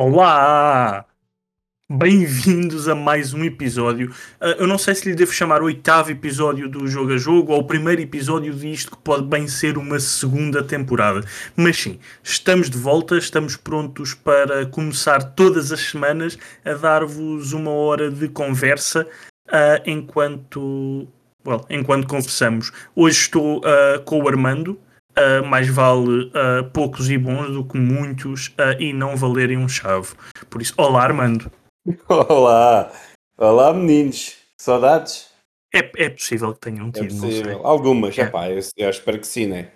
Olá! Bem-vindos a mais um episódio. Uh, eu não sei se lhe devo chamar o oitavo episódio do Jogo a Jogo ou o primeiro episódio disto que pode bem ser uma segunda temporada. Mas sim, estamos de volta, estamos prontos para começar todas as semanas a dar-vos uma hora de conversa uh, enquanto, well, enquanto conversamos. Hoje estou uh, com o Armando. Uh, mais vale uh, poucos e bons do que muitos uh, e não valerem um chave. Por isso, olá Armando. Olá, olá meninos, saudades? É, é possível que tenham tido, é possível. Algumas, é. Epá, eu, eu espero que sim, né?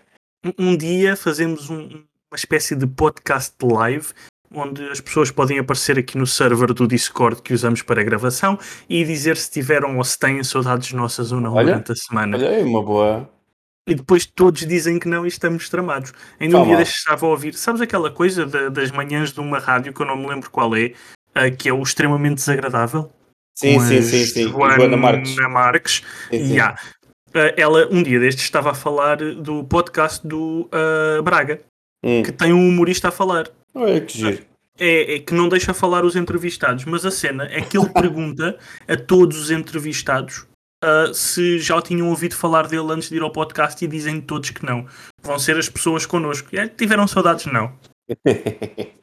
Um, um dia fazemos um, uma espécie de podcast live onde as pessoas podem aparecer aqui no server do Discord que usamos para gravação e dizer se tiveram ou se têm saudades nossas ou não olha, durante a semana. Olha, é uma boa. E depois todos dizem que não e estamos tramados. Ainda um dia estava a ouvir, sabes aquela coisa de, das manhãs de uma rádio que eu não me lembro qual é, uh, que é o extremamente desagradável. Sim, sim, sim, sim. Joana, Joana Marques. Marques. Sim, sim. Yeah. Uh, ela um dia destes estava a falar do podcast do uh, Braga, hum. que tem um humorista a falar. Olha que giro. É, é, que não deixa falar os entrevistados, mas a cena é que ele pergunta a todos os entrevistados uh, se já tinham ouvido falar dele antes de ir ao podcast e dizem todos que não. Vão ser as pessoas connosco. E, tiveram saudades, não.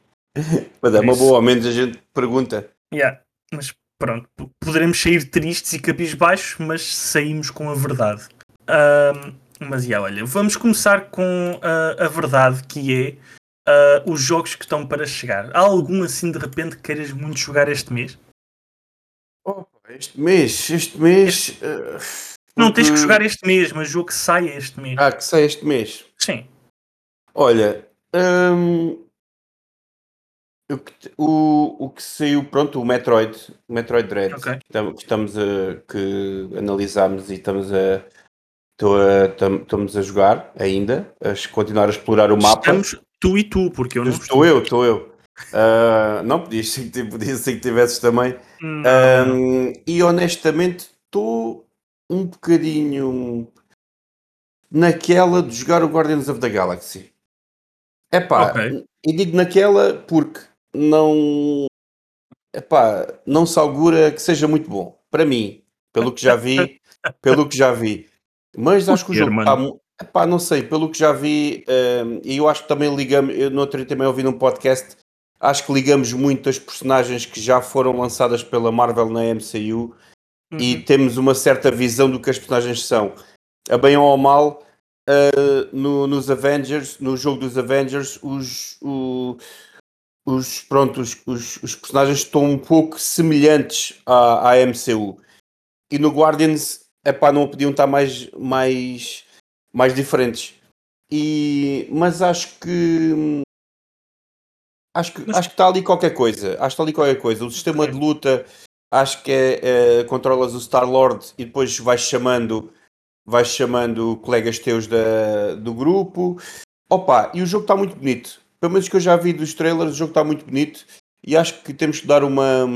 Mas é uma boa, ao menos a gente pergunta. Yeah, mas pronto, poderemos sair tristes e cabisbaixos, mas saímos com a verdade. Um, mas yeah, olha, vamos começar com a, a verdade que é uh, os jogos que estão para chegar. Há algum assim de repente que queiras muito jogar este mês? Este mês, este mês. Uh, não tens que jogar este mês, mas jogo que sai este mês. Ah, que sai este mês. Sim. Olha, hum, o, o que saiu, pronto, o Metroid, o Metroid Dread, okay. que estamos a, que analisámos e estamos a, estamos a jogar ainda, a continuar a explorar o mapa. Estamos tu e tu, porque eu não estou. eu, estou eu. Uh, não, podias ser que, podia ser que tivesses também. Um, e honestamente, estou um bocadinho naquela de jogar o Guardians of the Galaxy. É pá, okay. e digo naquela porque não, epá, não se augura que seja muito bom. Para mim, pelo que já vi, pelo que já vi. Mas acho que o jogo está, epá, não sei, pelo que já vi, um, e eu acho que também ligamos, eu no outro dia também ouvi num podcast, acho que ligamos muito as personagens que já foram lançadas pela Marvel na MCU uhum. e temos uma certa visão do que as personagens são. A bem ou ao mal, uh, no, nos Avengers, no jogo dos Avengers, os, o, os, pronto, os, os, os, personagens estão um pouco semelhantes à, à MCU. E no Guardians, epá, não podiam estar mais, mais, mais diferentes. E, mas acho que acho que, acho que está ali qualquer coisa. Acho que está ali qualquer coisa. O sistema de luta, acho que é, é controlas o Star Lord e depois vais chamando vais chamando colegas teus da, do grupo. Opa, e o jogo está muito bonito pelo menos que eu já vi dos trailers, o jogo está muito bonito e acho que temos que dar uma,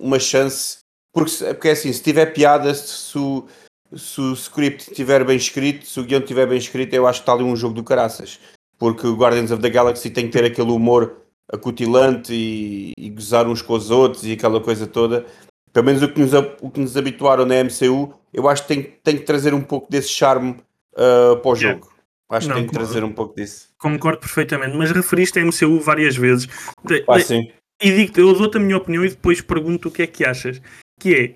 uma chance, porque, porque é assim, se tiver piada, se, o, se o script estiver bem escrito, se o guião estiver bem escrito, eu acho que está ali um jogo do caraças, porque o Guardians of the Galaxy tem que ter aquele humor acutilante e, e gozar uns com os outros e aquela coisa toda. Pelo menos o que nos, o que nos habituaram na MCU, eu acho que tem, tem que trazer um pouco desse charme uh, para o jogo. Acho que tem que trazer um pouco disso. Concordo perfeitamente, mas referiste a MCU várias vezes. Ah, sim. E digo eu dou-te a minha opinião e depois pergunto o que é que achas. Que é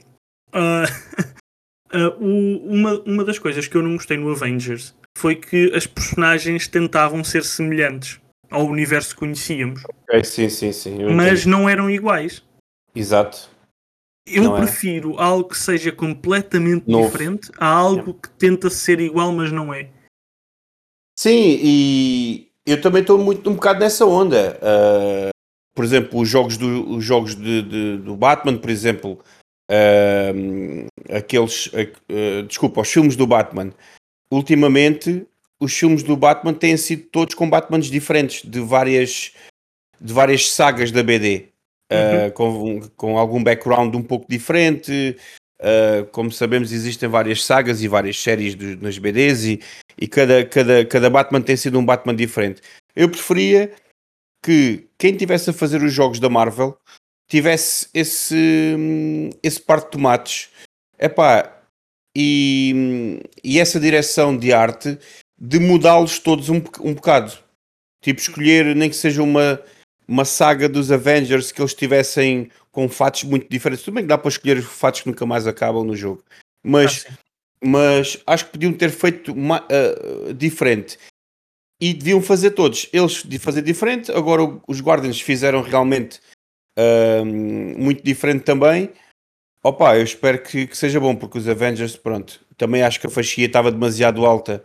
uh, uh, uma, uma das coisas que eu não gostei no Avengers foi que as personagens tentavam ser semelhantes ao universo que conhecíamos. Okay, sim, sim, sim. Mas não eram iguais. Exato. Eu não é? prefiro é? algo que seja completamente Novo. diferente a algo que tenta ser igual, mas não é. Sim, e eu também estou muito um bocado nessa onda. Uh, por exemplo, os jogos do, os jogos de, de, do Batman, por exemplo, uh, aqueles, uh, desculpa, os filmes do Batman. Ultimamente, os filmes do Batman têm sido todos com Batmans diferentes, de várias, de várias sagas da BD, uhum. com, com algum background um pouco diferente. como sabemos, existem várias sagas e várias séries de, nas BDs e, e cada, cada, cada Batman tem sido um Batman diferente. Eu preferia que quem tivesse a fazer os jogos da Marvel tivesse esse, esse par de tomates. Epá, e, e essa direção de arte de mudá-los todos um, um bocado. Tipo, escolher nem que seja uma, uma saga dos Avengers que eles tivessem com fatos muito diferentes. Tudo bem que dá para escolher fatos que nunca mais acabam no jogo. Mas, ah, mas acho que podiam ter feito uma, uh, diferente. E deviam fazer todos. Eles de fazer diferente. Agora os Guardians fizeram realmente uh, muito diferente também. Opa, eu espero que, que, seja bom, porque os Avengers, pronto, também acho que a faixia estava demasiado alta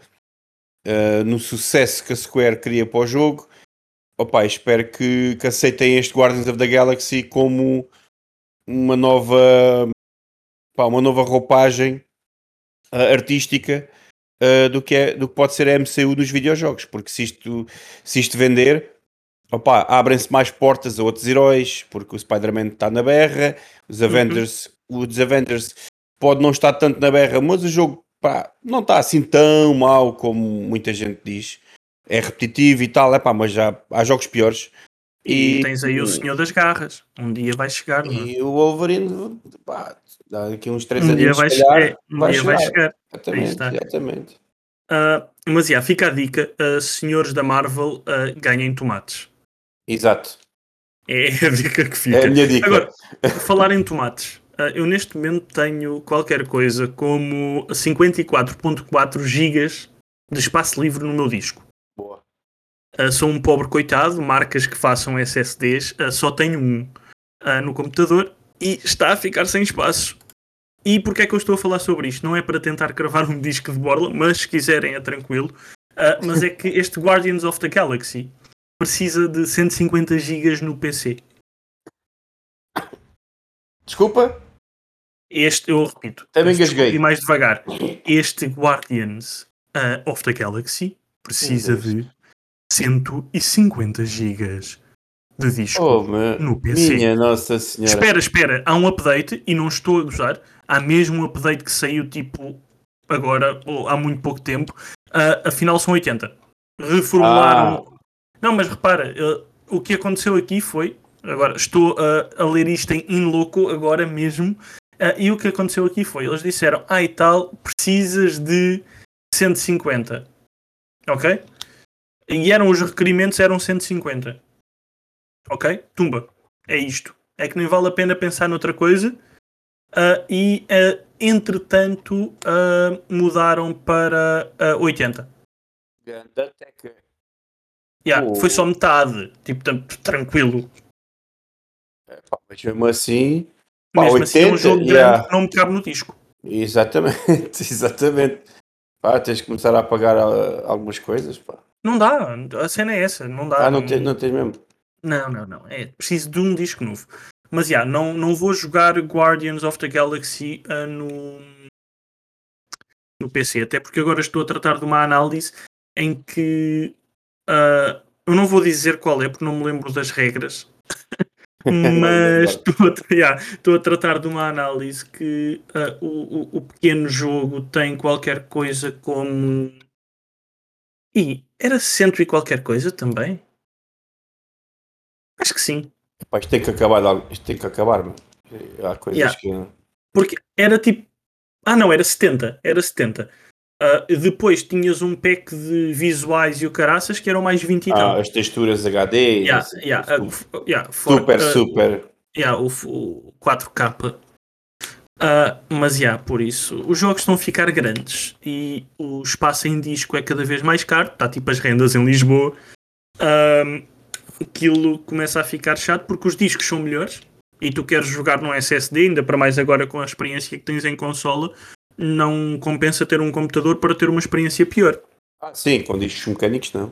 uh, no sucesso que a Square queria para o jogo. Opa, espero que, que aceitem este Guardians of the Galaxy como uma nova, pá, uma nova roupagem uh, artística uh, do, que é, do que pode ser a MCU dos videojogos, porque se isto, se isto vender, opa, abrem-se mais portas a outros heróis, porque o Spider-Man está na berra, os uhum. Avengers, uhum. os Avengers pode não estar tanto na berra, mas o jogo pá, não está assim tão mal como muita gente diz. É repetitivo e tal, é pá, mas já há jogos piores. E, e tens aí o Senhor das Garras. Um dia vai chegar. E não? o Wolverine, pá, daqui uns 3 um anos, dia vai, calhar, é, um vai, dia chegar. vai chegar. Exatamente, exatamente. Uh, mas já, fica a dica: uh, senhores da Marvel uh, ganhem tomates. Exato. É a dica que fica. É a minha dica. Agora, falar em tomates. Uh, eu neste momento tenho qualquer coisa como 54.4 gigas de espaço livre no meu disco. Boa. Uh, sou um pobre coitado, marcas que façam SSDs, uh, só tenho um no computador e está a ficar sem espaço. E porquê é que eu estou a falar sobre isto? Não é para tentar cravar um disco de borla, mas se quiserem é tranquilo. mas é que este Guardians of the Galaxy precisa de 150 GB no PC. Desculpa? Este, eu repito, também. E mais devagar. Este Guardians uh, of the Galaxy precisa de 150 GB de disco oh, no PC. Minha Nossa Senhora. Espera, espera, há um update e não estou a gozar. Há mesmo um update que saiu tipo agora, ou há muito pouco tempo. Uh, afinal são 80. Reformularam. Ah. Não, mas repara, uh, o que aconteceu aqui foi. Agora estou a, a ler isto em in loco agora mesmo. Uh, e o que aconteceu aqui foi, eles disseram, ah e tal, precisas de 150. Ok? E eram os requerimentos, eram 150. Ok? Tumba. É isto. É que nem vale a pena pensar noutra coisa. Uh, e, uh, entretanto, mudaram para 80. Yeah, oh. Foi só metade. Tipo, tranquilo. É, pá, mas mesmo assim, Pá, Mesmo 80, assim é um jogo yeah. grande que não me cabe no disco. Exatamente, exatamente. Pá, tens de começar a apagar uh, algumas coisas, pá. Não dá, a cena é essa, não dá. Ah, não, não... não tens mesmo? Não, não, não. É preciso de um disco novo. Mas já, yeah, não, não vou jogar Guardians of the Galaxy uh, no, no PC, até porque agora estou a tratar de uma análise em que uh, eu não vou dizer qual é, porque não me lembro das regras. mas estou a, yeah, a, tratar de uma análise que uh, o, o, pequeno jogo tem qualquer coisa como. E era cento e qualquer coisa também? Acho que sim. Epá, isto tem que acabar, isto tem que acabar, mano. Há coisas yeah. que. Porque era tipo. Ah, não, era 70. Era 70. Uh, depois tinhas um pack de visuais e o caraças que eram mais 20 e ah, tal. As texturas HD. Yeah, yeah, uh, yeah, for, super, uh, super. Yeah, o, o 4K. mas yeah, por isso, os jogos estão a ficar grandes e o espaço em disco é cada vez mais caro. Está tipo as rendas em Lisboa. aquilo começa a ficar chato porque os discos são melhores e tu queres jogar no SSD, ainda para mais agora com a experiência que tens em consola não compensa ter um computador para ter uma experiência pior. Ah, sim, com discos mecânicos não.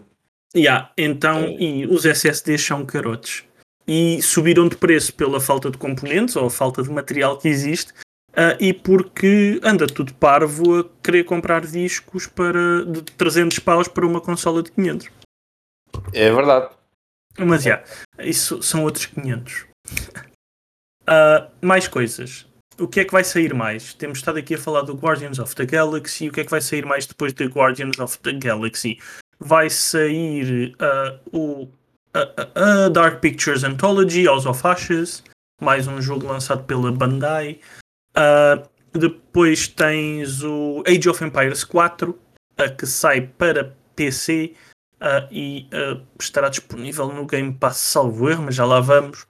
Yeah, então, é. e os SSDs são carotes. E subiram de preço pela falta de componentes ou falta de material que existe uh, e porque anda tudo parvo a querer comprar discos para, de 300 paus para uma consola de 500. É verdade. Mas já, yeah, isso são outros 500. uh, ah, mais coisas o que é que vai sair mais? Temos estado aqui a falar do Guardians of the Galaxy. O que é que vai sair mais depois de Guardians of the Galaxy? Vai sair uh, o a, a Dark Pictures Anthology, House of Ashes, mais um jogo lançado pela Bandai. Uh, depois tens o Age of Empires 4, uh, que sai para PC uh, e estará disponível no Game Pass, salvo erro, mas já lá vamos.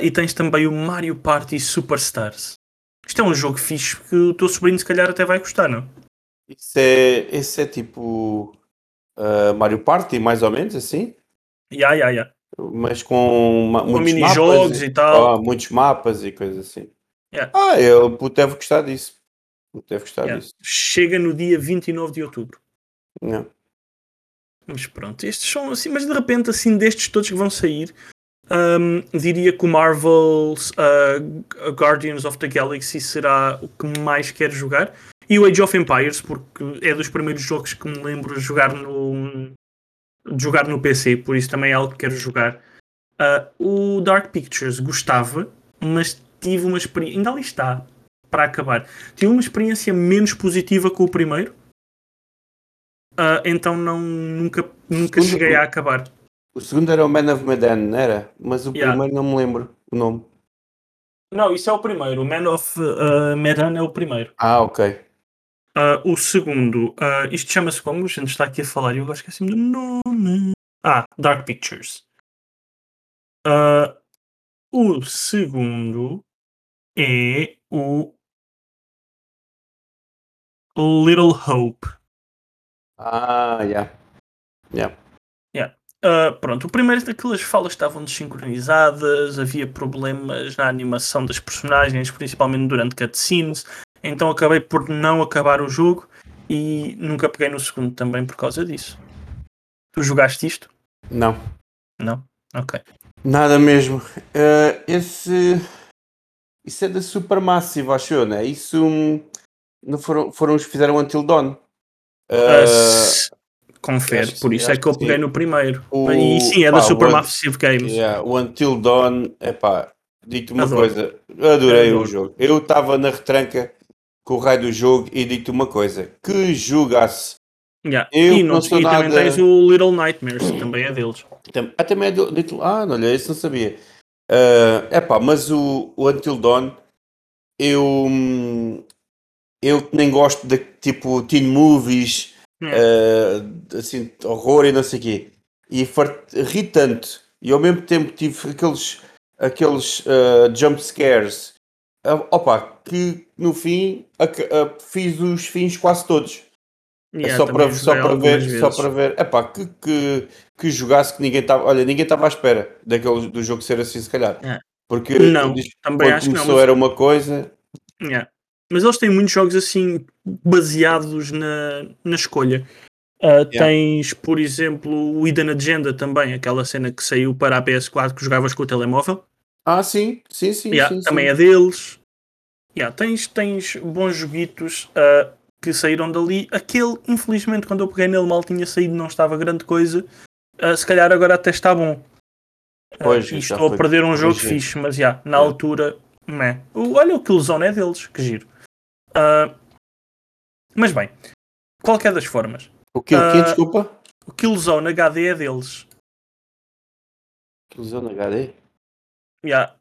e tens também o Mario Party Superstars. Isto é um jogo fixe que o teu sobrinho se calhar até vai gostar, não? Isso é, esse é tipo Mario Party, mais ou menos assim? Ya, yeah, ya, yeah, yeah. Mas com, com mini-jogos e, e, tal. Ah, muitos mapas e coisas assim. Ah, eu deve gostar disso. Deve gostar yeah. disso. Chega no dia 29 de outubro. Yeah. Mas pronto, estes são assim, mas de repente, assim, destes todos que vão sair, um, diria que o Marvel's uh, Guardians of the Galaxy será o que mais quero jogar. E o Age of Empires, porque é dos primeiros jogos que me lembro de jogar no, de jogar no PC, por isso também é algo que quero jogar. Uh, o Dark Pictures gostava, mas tive uma experiência. Ainda ali está, para acabar. Tive uma experiência menos positiva com o primeiro. Uh, então não, nunca, nunca cheguei a acabar. O segundo era o Man of Medan, não era? Mas o yeah. primeiro não me lembro o nome. Não, isso é o primeiro. O Man of uh, Medan é o primeiro. Ah, ok. Uh, o segundo, uh, isto chama-se como? A gente está aqui a falar e eu acho que é assim do nome. Ah, Dark Pictures. Uh, o segundo é o Little Hope. Ah, yeah. Yeah. Uh, pronto, o primeiro daquelas falas estavam desincronizadas, havia problemas na animação das personagens, principalmente durante cutscenes, então acabei por não acabar o jogo e nunca peguei no segundo também por causa disso. Tu jogaste isto? Não. Não? Ok. Nada mesmo. Uh, esse. Isso é da Supermassive, achou, né? Isso. Não foram, foram os que fizeram Until Dawn. Uh, confere, por isso é que eu peguei no primeiro. O, e sim, é pá, da Supermassive Games. Yeah, o Until Dawn, é pá, digo-te uma Adoro. coisa, adorei Adoro. o jogo. Eu estava na retranca com o raio do jogo e digo-te uma coisa: que jogasse. Yeah. Eu e, não, e nada... também tens o Little Nightmares, também é deles. Ah, também é do Little. Ah, não, olha, isso não sabia. É uh, pá, mas o, o Until Dawn, eu. Eu nem gosto de tipo teen movies, uh, assim, horror e não sei o quê. E ri tanto, e ao mesmo tempo tive aqueles, aqueles uh, jump scares Uh, opa, que no fim uh, fiz os fins quase todos. É yeah, só para, só para ver, vezes. só para ver. Epá, que, que, que jogasse que ninguém estava. Olha, ninguém estava à espera daquele, do jogo ser assim, se calhar. Yeah. Porque não, também acho começou que não, mas... era uma coisa. Yeah. Mas eles têm muitos jogos assim baseados na, na escolha. Uh, yeah. Tens, por exemplo, o Hidden Agenda também, aquela cena que saiu para a PS4 que jogavas com o telemóvel. Ah, sim, sim, sim. Yeah, sim também sim. é deles. Yeah, tens, tens bons joguitos uh, que saíram dali. Aquele, infelizmente, quando eu peguei nele mal tinha saído, não estava grande coisa. Uh, se calhar agora até está bom. Pois, uh, estou a perder um jogo fixe, mas já, na é. altura, meh. olha o Killzone é deles, que giro. Uh, mas bem, qualquer das formas. O que, o que desculpa? O Killzone HD é deles. Killzone HD? Yeah.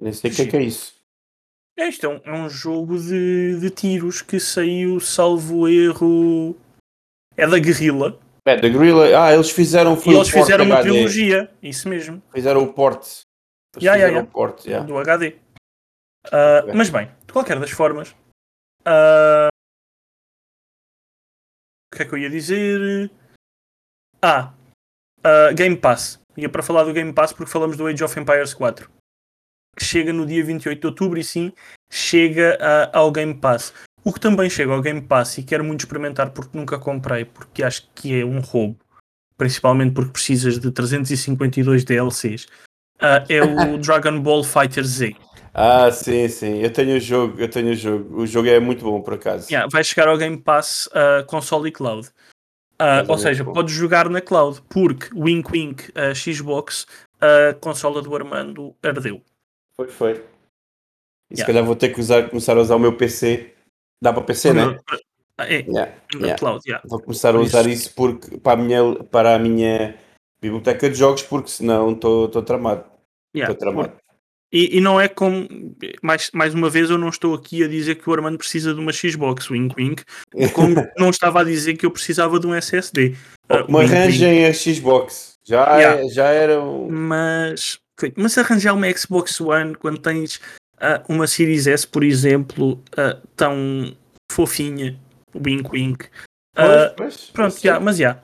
Nem sei o que é, que é isso. É, isto é um, é um jogo de, de tiros que saiu, salvo erro. É da Guerrilla. É, da Guerrilla. Ah, eles fizeram foi E eles fizeram uma HD. trilogia, isso mesmo. Fizeram o porte. Yeah, yeah, yeah. Port, yeah. Do HD. Uh. Mas bem, de qualquer das formas. Uh... O que é que eu ia dizer? Ah, uh, Game Pass. Ia para falar do Game Pass porque falamos do Age of Empires 4 que chega no dia 28 de outubro e sim chega a, ao Game Pass. O que também chega ao Game Pass e quero muito experimentar porque nunca comprei, porque acho que é um roubo, principalmente porque precisas de 352 DLCs, uh, é o Dragon Ball Fighter Z. Ah, sim, sim. Eu tenho o jogo, eu tenho o jogo. O jogo é muito bom por acaso. Yeah, vai chegar ao Game Pass uh, console e cloud. Uh, ou seja, podes jogar na cloud, porque Wink Wink uh, Xbox, a consola do Armando ardeu. Foi, foi. E yeah. se calhar vou ter que usar, começar a usar o meu PC. Dá para PC, o né? Ah, é, Yeah, na yeah. cloud, yeah. Vou começar a Por usar isso- isso porque, para, a minha, para a minha biblioteca de jogos, porque senão estou estou tramado. yeah. Estou tramado. E, e não é como, mais, mais uma vez, eu não estou aqui a dizer que o Armando precisa de uma Xbox, wink wink, como não estava a dizer que eu precisava de um SSD. Me wink, wink. arranjem a Xbox. Já, Yeah. é- já era um. Mas, mas arranjar uma Xbox One quando tens ah, uma Series S, por exemplo, ah, tão fofinha, wink wink. Ah, Pois, pois, pronto, já, mas já.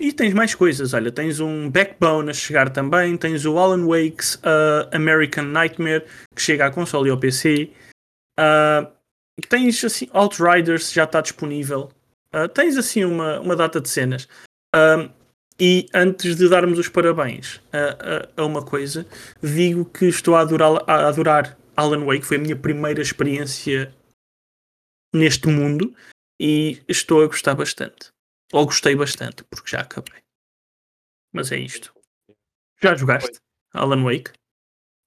E tens mais coisas, olha, tens um Backbone a chegar também, tens o Alan Wake's ah, American Nightmare, que chega à console e ao PC. Ah, tens assim, Outriders já está disponível. Ah, tens assim uma, uma data de cenas. E antes de darmos os parabéns a, a- a uma coisa, digo que estou a adorar, a adorar Alan Wake, foi a minha primeira experiência neste mundo e estou a gostar bastante. Ou gostei bastante, porque já acabei. Mas é isto. Já jogaste Alan Wake?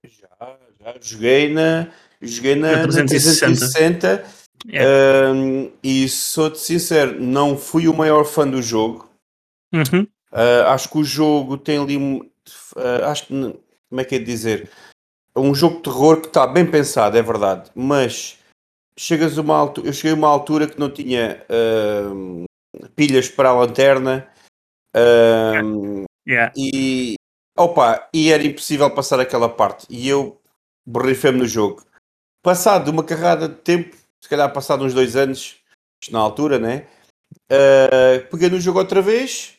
Já, já joguei na, joguei na, Na na 360. 360 É. um, e sou-te sincero, não fui o maior fã do jogo. Uhum. Uh, acho que o jogo tem ali. uh, acho que. Como é que é de dizer? Um jogo de terror que está bem pensado, é verdade. Mas chegas uma altura. Eu cheguei a uma altura que não tinha um, pilhas para a lanterna. um, Yeah. e. Opa, e era impossível passar aquela parte. E eu borrifei-me no jogo. Passado uma carrada de tempo, se calhar passado uns dois anos, isto na altura, né? Uh, peguei no jogo outra vez,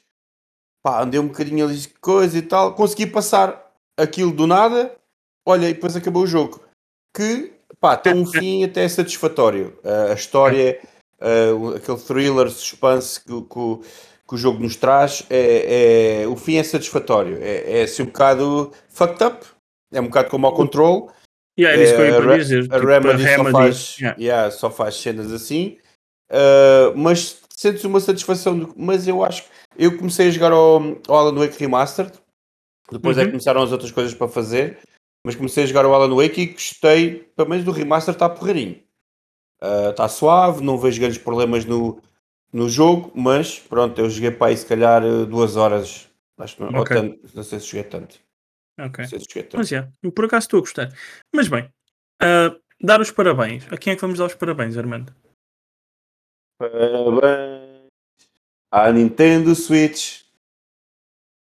pá, andei um bocadinho ali de coisa e tal, consegui passar aquilo do nada, olha, e depois acabou o jogo. Que, pá, tem um fim até satisfatório. Uh, a história, uh, aquele thriller, suspense que, o- que que o jogo nos traz, é, é- o fim é satisfatório. É, é assim um bocado fucked up, é um bocado como ao control. Yeah, era isso que eu ia É, para Re- dizer. A tipo, Remedy, só, Remedy, faz, yeah. yeah, só faz cenas assim, Uh, mas sentes uma satisfação. do- mas eu acho que eu comecei a jogar ao, ao Alan Wake Remastered, depois é Uhum. que começaram as outras coisas para fazer. Mas comecei a jogar o Alan Wake e gostei, pelo menos do remaster está porreirinho. Uh, Está suave, não vejo grandes problemas no, no jogo, mas pronto, eu joguei para aí se calhar uh, duas horas. Acho que não, ou Ok. tanto, não sei se joguei tanto. Ok. Se joguei tanto. Mas é, por acaso estou a gostar. Mas bem, ah, dar os parabéns. A quem é que vamos dar os parabéns, Armando? Parabéns à Nintendo Switch.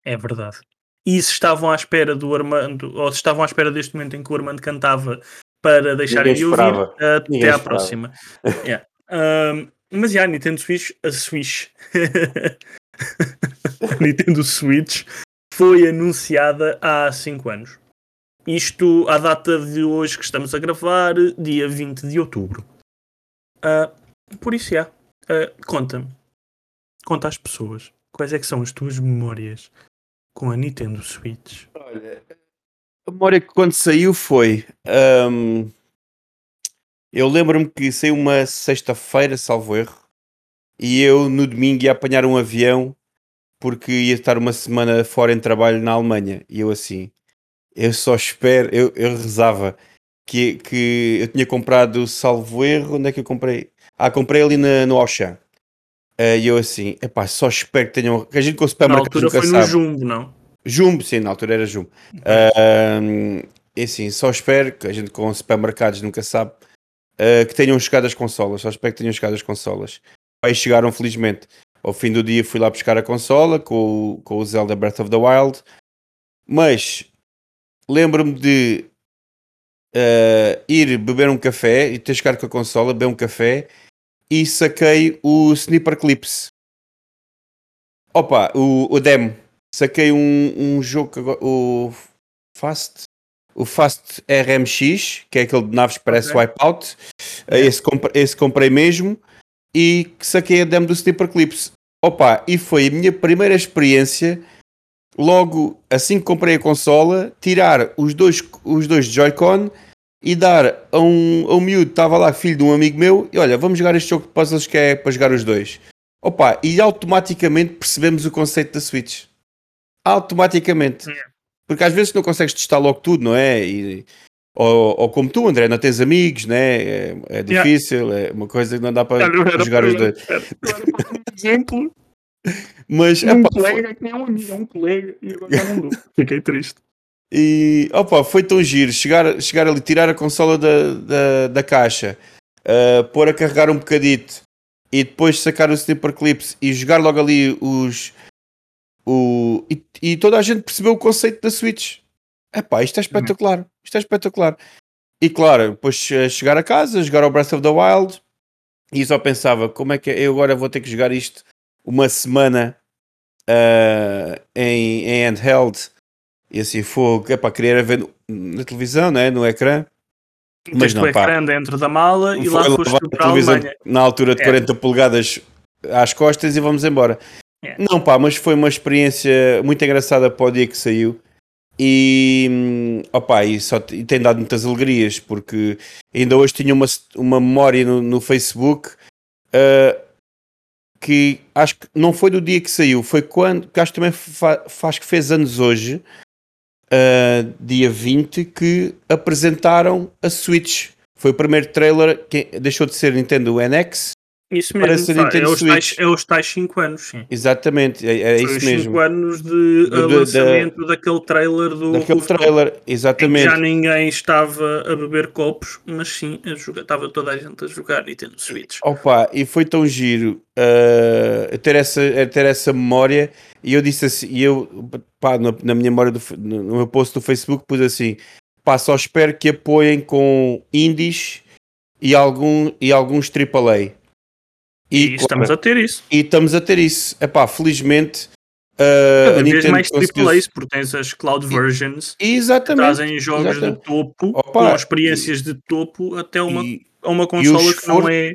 É verdade. E se estavam à espera do Armando, ou se estavam à espera deste momento em que o Armando cantava para deixarem de ouvir, ah, até Ninguém à esperava. próxima. Yeah. Mas já, a Nintendo Switch, a Switch, a Nintendo Switch foi anunciada há 5 anos. Isto à data de hoje que estamos a gravar, dia 20 de outubro. Ah, por isso, já, ah, conta-me, conta às pessoas, quais é que são as tuas memórias com a Nintendo Switch? Olha, a memória que quando saiu foi. hum, eu lembro-me que saiu uma sexta-feira, salvo erro, e eu no domingo ia apanhar um avião porque ia estar uma semana fora em trabalho na Alemanha. E eu assim, eu só espero, eu, eu rezava que, que eu tinha comprado, salvo erro, onde é que eu comprei? Ah, comprei ali na, no Auchan. Eh, E eu assim, epá, só espero que tenham. Que a gente com o Na supermercado altura nunca foi no sabe. Jumbo, não? Jumbo, sim, na altura era Jumbo. Ahm, e assim, só espero que a gente com supermercados nunca sabe ah, que tenham chegado as consolas. Só espero que tenham chegado as consolas. Aí chegaram, felizmente. Ao fim do dia fui lá buscar a consola com, o- com o Zelda Breath of the Wild. Mas lembro-me de ah, ir beber um café e ter chegado com a consola, beber um café e saquei o Sniper Clips. Opa, o, o demo. Saquei um, um jogo, que agora- o Fast, o Fast RMX, que é aquele de naves que parece Ok. Wipeout. Yeah. Esse, compre- esse comprei mesmo e saquei a demo do Sniper Clips. Opa, e foi a minha primeira experiência. Logo assim que comprei a consola, tirar os dois, os dois Joy-Con e dar a um, a um miúdo, estava lá, filho de um amigo meu, e olha, vamos jogar este jogo de puzzles que é para jogar os dois. Opa, e automaticamente percebemos o conceito da Switch. Automaticamente. Yeah. Porque às vezes não consegues testar logo tudo, não é? E ou, ou, como tu, André, não tens amigos, né? é, é difícil, yeah. é uma coisa que não dá para, para jogar os dois. Era, era um exemplo. Mas, um epá, colega que nem é um amigo, é um colega, e agora não dou. Fiquei triste. E opa, foi tão giro chegar, chegar ali, tirar a consola da, da, da caixa, uh, pôr a carregar um bocadito e depois sacar o Snipper Clips e jogar logo ali os. O, e, e toda a gente percebeu o conceito da Switch. Epá, isto é espetacular. Isto é espetacular. E claro, depois chegar a casa, jogar ao Breath of the Wild e só pensava como é que eu agora vou ter que jogar isto uma semana uh, em, em handheld e assim fogo, é para querer ver na televisão, né? no ecrã. Mas não, o ecrã pá. dentro da mala e lá foste a televisão na altura de é. 40 polegadas às costas e vamos embora. É. Não pá, mas foi uma experiência muito engraçada para o dia que saiu e, opa, e, só, e tem dado muitas alegrias porque ainda hoje tinha uma, uma memória no, no Facebook uh, que acho que não foi do dia que saiu, foi quando, que acho que também fa, faz que fez anos hoje, uh, dia 20, que apresentaram a Switch. Foi o primeiro trailer que deixou de ser Nintendo NX isso mesmo, para Nintendo é, os tais, é os tais 5 anos, sim. Exatamente, é, é isso mesmo. 5 anos de do, lançamento da, daquele trailer do daquele trailer, exatamente. já ninguém estava a beber copos, mas sim a jogar, estava toda a gente a jogar Nintendo Switch. Opa, e foi tão giro uh, ter, essa, ter essa memória e eu disse assim, e eu pá, na, na minha memória do, no meu post do Facebook pus assim, pá, só espero que apoiem com indies e, algum, e alguns AAA e, e estamos a ter isso. E estamos a ter isso. Epá, felizmente. Uh, Cada vez mais AAAs, porque tens as cloud versions exatamente, que trazem jogos exatamente. de topo, Opa, com experiências e, de topo, até uma, e, uma consola que não é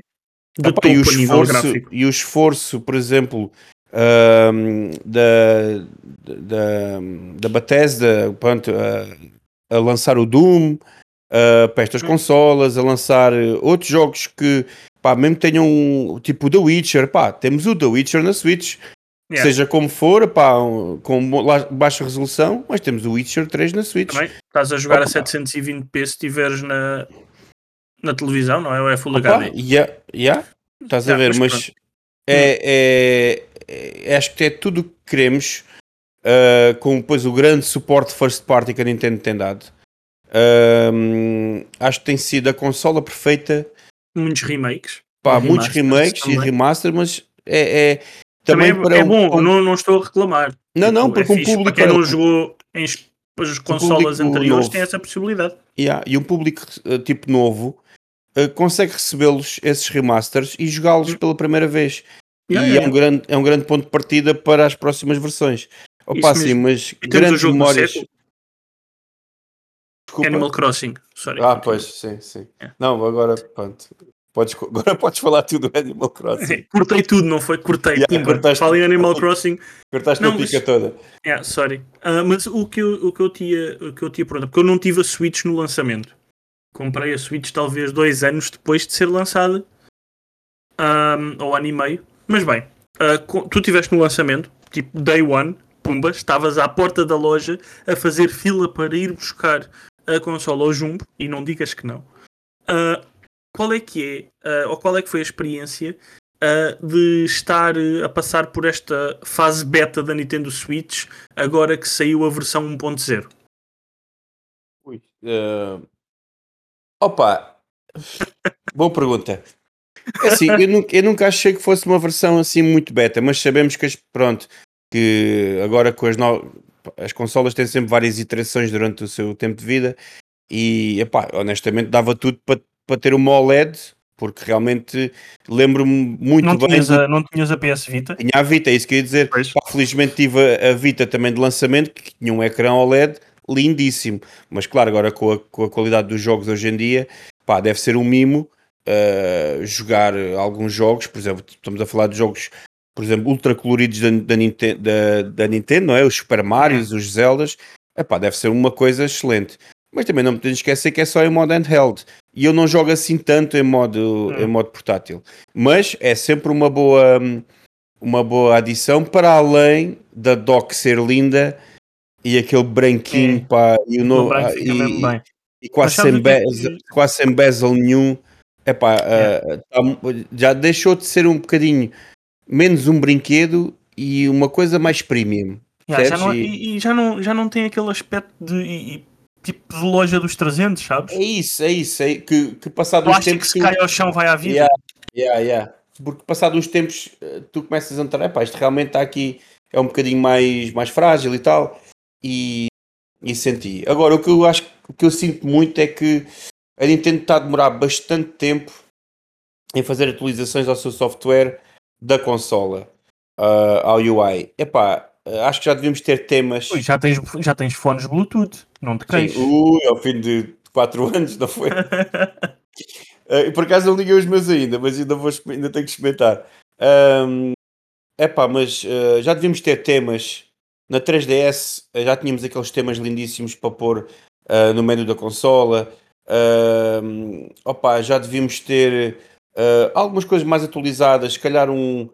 de Opa, topo e o esforço, E o esforço, por exemplo, uh, da, da, da Bethesda pronto, uh, a lançar o Doom uh, para estas hum. consolas, a lançar outros jogos que pá, mesmo que tenham um, tipo The Witcher, pá, temos o The Witcher na Switch, yeah. seja como for, pá, com baixa resolução, mas temos o Witcher 3 na Switch. Também estás a jogar Opa. a 720p se estiveres na, na televisão, não é? Ou é Full HD? Yeah, yeah, estás yeah, a ver, mas, mas é, é, é, acho que é tudo o que queremos. Uh, com depois o grande suporte first party que a Nintendo tem dado. Uh, acho que tem sido a consola perfeita muitos remakes. Pá, muitos remakes também. e remaster, mas é, é também, também é, é bom, um, não, não estou a reclamar. Não, não, tipo, porque é um público. Para quem não jogou em as consolas anteriores novo. tem essa possibilidade. Yeah, e um público uh, tipo novo uh, consegue recebê-los, esses remasters, e jogá-los hum. pela primeira vez. Yeah, e yeah, é, um grande, é um grande ponto de partida para as próximas versões. Opa, sim, mas grandes memórias. Desculpa. Animal Crossing. Sorry. Ah, pois, sim, sim. É. Não, agora, pronto. Podes, agora podes falar tudo do Animal Crossing. Cortei tudo, não foi? Cortei. Yeah, cortaste, Fala em Animal Crossing. Cortaste não, a pica mas, toda. Yeah, sorry. Uh, mas o que, eu, o, que eu tinha, o que eu tinha pronto, porque eu não tive a Switch no lançamento. Comprei a Switch talvez dois anos depois de ser lançada. Um, ou ano e meio. Mas bem, uh, tu tiveste no lançamento, tipo day one, pumba, estavas à porta da loja a fazer fila para ir buscar a consola ao Jumbo, e não digas que não, uh, qual é que é, uh, ou qual é que foi a experiência uh, de estar a passar por esta fase beta da Nintendo Switch agora que saiu a versão 1.0? Ui. Opa, boa pergunta. É assim, eu nunca, eu nunca achei que fosse uma versão assim muito beta, mas sabemos que, pronto, que agora com as novas as consolas têm sempre várias iterações durante o seu tempo de vida e epá, honestamente dava tudo para, para ter uma OLED porque realmente lembro-me muito não bem. Tinhas a, não tinhas a PS Vita? Tinha a Vita, é isso que eu ia dizer. Pá, felizmente tive a, a, Vita também de lançamento, que tinha um ecrã OLED lindíssimo. Mas claro, agora com a, com a qualidade dos jogos hoje em dia, pá, deve ser um mimo uh, jogar alguns jogos. Por exemplo, estamos a falar de jogos por exemplo, ultra coloridos da, da, Nintendo, da, da Nintendo, não é? Os Super Marios, os Zeldas, epá, deve ser uma coisa excelente. Mas também não me podemos esquecer que é só em modo handheld. E eu não jogo assim tanto em modo, em modo portátil. Mas é sempre uma boa, uma boa adição para além da dock ser linda e aquele branquinho, é. pá, e o novo. E, e quase sem, bezel, quase sem bezel nenhum. Epá, uh, tá, já deixou de ser um bocadinho menos um brinquedo e uma coisa mais premium. Yeah, já não, é, e, e, já, não, já não tem aquele aspecto de e, tipo de loja dos 300, sabes? É isso, é isso. É, que, que passado uns tempos. que se cai ao chão vai à vida. Yeah, yeah, yeah. Porque passado uns tempos eh, tu começas a notar, epá, isto realmente está aqui, é um bocadinho mais, mais frágil e tal. E, e senti. Agora, o que eu acho o que eu sinto muito é que a Nintendo está a demorar bastante tempo em fazer atualizações ao seu software da consola uh, ao UI. Epá, acho que já devíamos ter temas. Ui, já, tens, já tens fones Bluetooth, não te queixes. Ui, ao fim de 4 anos, não foi? uh, por acaso não liguei os meus ainda, mas ainda, vou, ainda tenho que experimentar. Um, epá, mas uh, já devíamos ter temas. Na 3DS já tínhamos aqueles temas lindíssimos para pôr uh, no menu da consola. Uh, opa, já devíamos ter uh, algumas coisas mais atualizadas, se calhar um,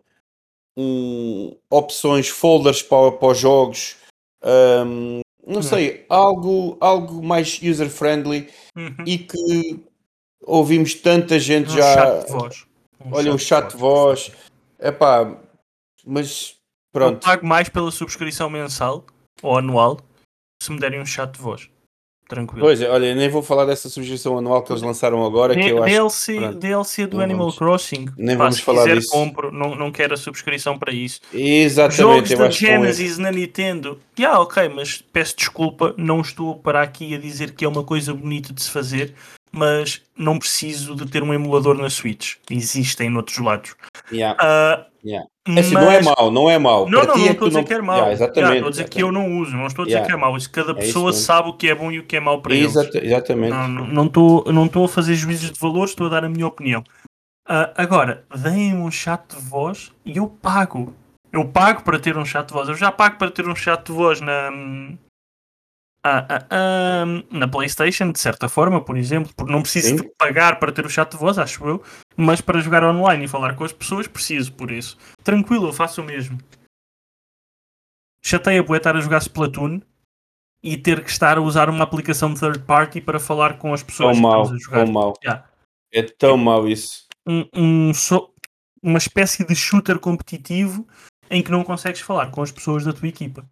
um opções, folders para, para os jogos. Um, não uhum. sei, algo, algo mais user-friendly uhum. e que ouvimos tanta gente um já. Chat de voz. Um Olha, chat um chat de voz. voz. Epá, mas pronto. Eu pago mais pela subscrição mensal ou anual se me derem um chat de voz tranquilo. Pois é, olha, nem vou falar dessa sugestão anual que eles lançaram agora. D que eu DLC, acho, DLC do Animal vamos, Crossing. Nem Pá, vamos se falar quiser, disso. compro, não, não quero a subscrição para isso. Exatamente. Jogos da Genesis na Nintendo. Yeah, ok, mas peço desculpa, não estou para aqui a dizer que é uma coisa bonita de se fazer, mas não preciso de ter um emulador na Switch. Existem noutros lados. Yeah. Uh, yeah. É assim, mas... não é mau, não é mau. Não, não, não é estou a dizer não... que é mau. Yeah, exatamente. Yeah, estou a dizer que eu não uso, não estou a dizer que é mau. Cada é pessoa sabe o que é bom e o que é mau para eles. Exatamente. Não, estou, não a fazer juízos de valor, estou a dar a minha opinião. Uh, agora, deem-me um chat de voz e eu pago. Eu pago para ter um chat de voz. Eu já pago para ter um chat de voz na, ah, ah, ah, na PlayStation, de certa forma, por exemplo, porque não preciso de pagar para ter o chat de voz, acho eu, mas para jogar online e falar com as pessoas, preciso por isso. Tranquilo, eu faço o mesmo. Chateia bué estar a jogar Splatoon e ter que estar a usar uma aplicação de third party para falar com as pessoas tão que mal, a jogar. Tão mal. Yeah. É tão mau isso. Um, um so, uma espécie de shooter competitivo em que não consegues falar com as pessoas da tua equipa.